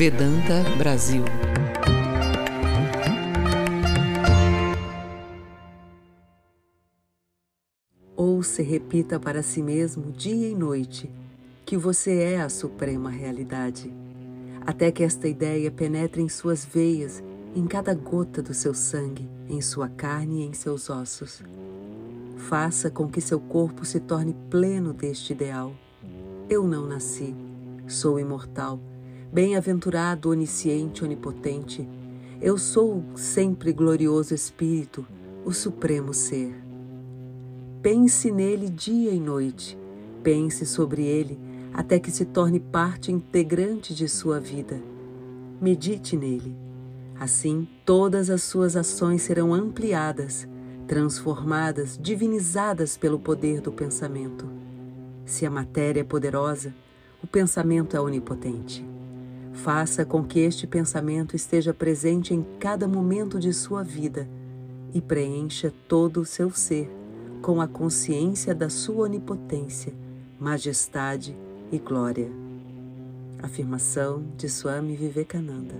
Vedanta Brasil. Ouça e repita para si mesmo dia e noite que você é a suprema realidade, até que esta ideia penetre em suas veias, em cada gota do seu sangue, em sua carne e em seus ossos. Faça com que seu corpo se torne pleno deste ideal. Eu não nasci, sou imortal, bem-aventurado, onisciente, onipotente. Eu sou sempre glorioso Espírito, o Supremo Ser. Pense nele dia e noite, pense sobre ele até que se torne parte integrante de sua vida. Medite nele. Assim, todas as suas ações serão ampliadas transformadas, divinizadas pelo poder do pensamento. Se a matéria é poderosa, o pensamento é onipotente. Faça com que este pensamento esteja presente em cada momento de sua vida e preencha todo o seu ser com a consciência da sua onipotência, majestade e glória. Afirmação de Swami Vivekananda.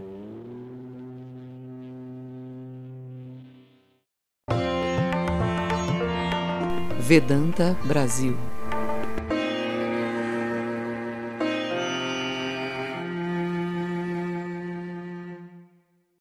Vedanta Brasil